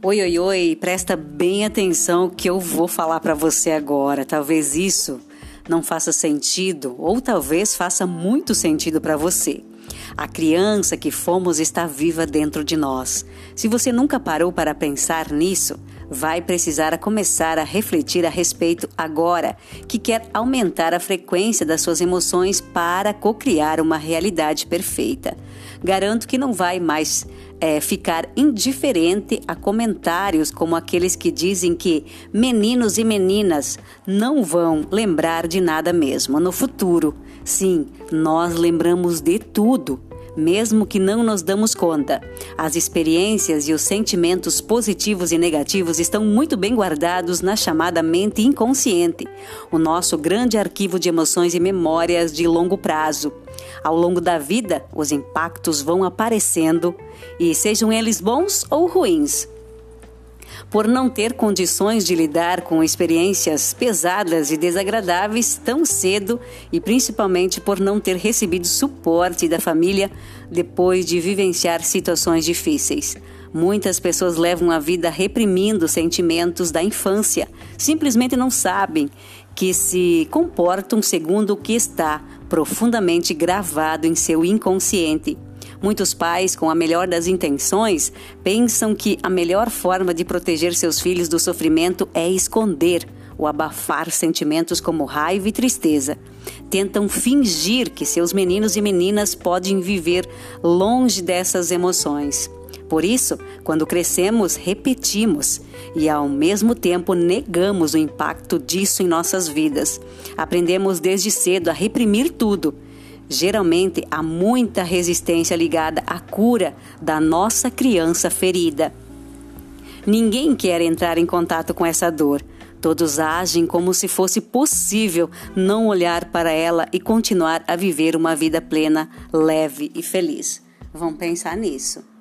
Oi, oi, oi, presta bem atenção que eu vou falar para você agora. Talvez isso não faça sentido ou talvez faça muito sentido para você. A criança que fomos está viva dentro de nós. Se você nunca parou para pensar nisso, vai precisar começar a refletir a respeito agora, que quer aumentar a frequência das suas emoções para cocriar uma realidade perfeita. Garanto que não vai mais é, ficar indiferente a comentários como aqueles que dizem que meninos e meninas não vão lembrar de nada mesmo no futuro. Sim, nós lembramos de tudo mesmo que não nos damos conta. As experiências e os sentimentos positivos e negativos estão muito bem guardados na chamada mente inconsciente, o nosso grande arquivo de emoções e memórias de longo prazo. Ao longo da vida, os impactos vão aparecendo e sejam eles bons ou ruins, por não ter condições de lidar com experiências pesadas e desagradáveis tão cedo e principalmente por não ter recebido suporte da família depois de vivenciar situações difíceis. Muitas pessoas levam a vida reprimindo sentimentos da infância, simplesmente não sabem que se comportam segundo o que está profundamente gravado em seu inconsciente. Muitos pais, com a melhor das intenções, pensam que a melhor forma de proteger seus filhos do sofrimento é esconder ou abafar sentimentos como raiva e tristeza. Tentam fingir que seus meninos e meninas podem viver longe dessas emoções. Por isso, quando crescemos, repetimos e ao mesmo tempo negamos o impacto disso em nossas vidas. Aprendemos desde cedo a reprimir tudo Geralmente há muita resistência ligada à cura da nossa criança ferida. Ninguém quer entrar em contato com essa dor. Todos agem como se fosse possível não olhar para ela e continuar a viver uma vida plena, leve e feliz. Vamos pensar nisso.